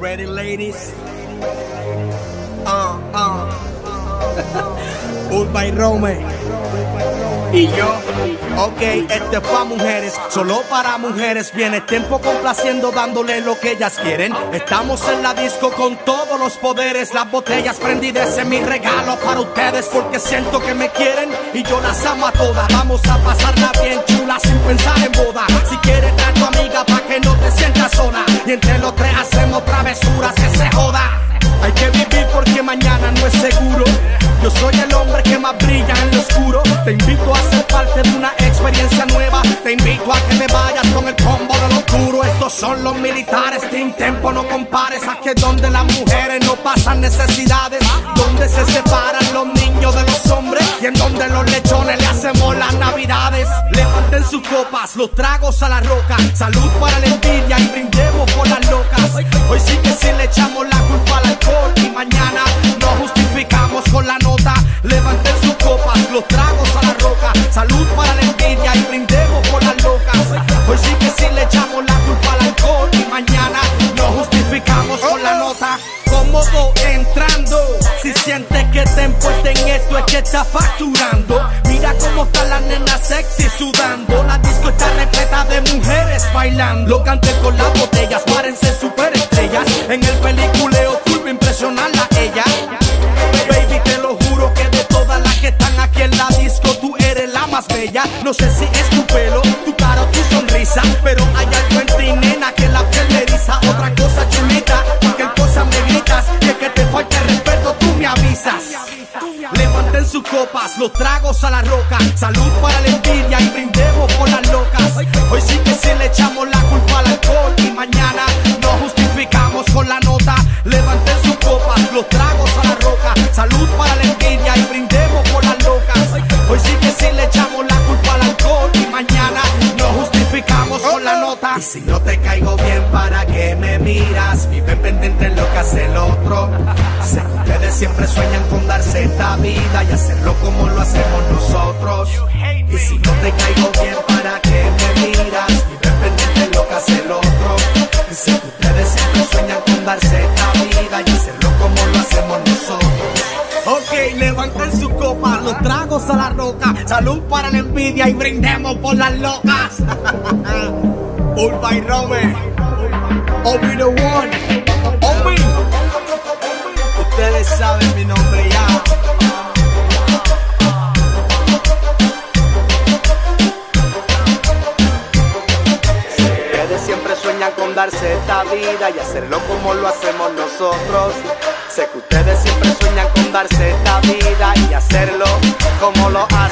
Ready, ladies? Uh, uh. Urba y Rome. Y yo, ok, este es pa' mujeres, solo para mujeres. Viene tiempo complaciendo, dándole lo que ellas quieren. Estamos en la disco con todos los poderes, las botellas prendidas en mi regalo para ustedes, porque siento que me quieren y yo las amo a todas. Vamos a pasarla bien chula sin pensar en boda. Si quieres, traer tu amiga pa' que no te sientas. Y entre los tres hacemos travesuras que se joda. Hay que vivir porque mañana no es seguro. Yo soy el hombre que más brilla en lo oscuro. Te invito a ser parte de una experiencia nueva. Te invito a que te vayas con el combo de lo. Estos son los militares. Team Tempo no compares. Aquí es donde las mujeres no pasan necesidades. Donde se separan los niños de los hombres. Y en donde los lechones le hacemos las navidades. Levanten sus copas, los tragos a la roca. Salud para la envidia y brindemos por las locas. Hoy sí que sí le echamos la culpa al alcohol. Y mañana nos justificamos con la nota. Levanten sus copas, los tragos a la roca. Salud para la envidia y brindemos por las locas. Hoy sí que sí le echamos la culpa al alcohol. Y mañana nos justificamos con la nota. Cómodo esto, es que está facturando. Mira cómo está la nena sexy sudando. La disco está repleta de mujeres bailando. Canten con las botellas, párense super estrellas. En el peliculeo me impresionarla ella. Copas, los tragos a la roca. Salud para la envidia y brindemos por las locas. Hoy sí que sí le echamos la culpa al alcohol y mañana nos justificamos con la nota. Levanten sus copas, los tragos a la roca. Salud para la envidia y brindemos por las locas. Hoy sí que sí le echamos la culpa al alcohol y mañana nos justificamos con la nota. Y si no te caigo bien, ¿para qué me miras? Vive pendiente hace el otro. Sé que ustedes siempre sueñan con darse esta vida y hacerlo como lo hacemos nosotros. Y si no te caigo bien, ¿para qué me miras? Vive pendiente en lo que hace el otro. Sé que ustedes siempre sueñan con darse esta vida y hacerlo como lo hacemos nosotros. Ok, levanten su copa, los tragos a la roca. Salud para la envidia y brindemos por las locas. Urba y Rome. Obi the one. Obi. Saben mi nombre ya. Ustedes siempre sueñan con darse esta vida y hacerlo como lo hacemos nosotros. Sé que ustedes siempre sueñan con darse esta vida y hacerlo como lo hacen.